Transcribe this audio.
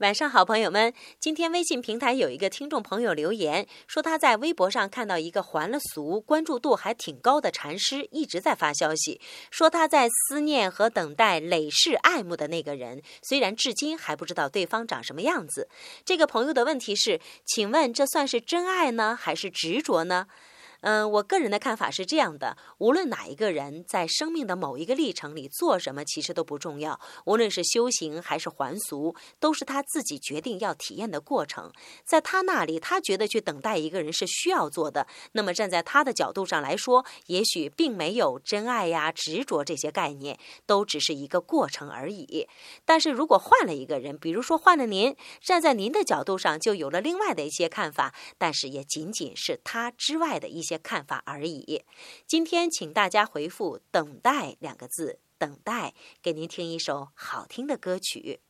晚上好，朋友们！今天微信平台有一个听众朋友留言说，他在微博上看到一个还了俗、关注度还挺高的禅师，一直在发消息，说他在思念和等待累世爱慕的那个人，虽然至今还不知道对方长什么样子。这个朋友的问题是，请问这算是真爱呢，还是执着呢？嗯，我个人的看法是这样的：无论哪一个人在生命的某一个历程里做什么，其实都不重要。无论是修行还是还俗，都是他自己决定要体验的过程。在他那里，他觉得去等待一个人是需要做的。那么站在他的角度上来说，也许并没有真爱呀、执着这些概念，都只是一个过程而已。但是如果换了一个人，比如说换了您，站在您的角度上就有了另外的一些看法，但是也仅仅是他之外的一些。些看法而已。今天，请大家回复“等待”两个字，等待，给您听一首好听的歌曲。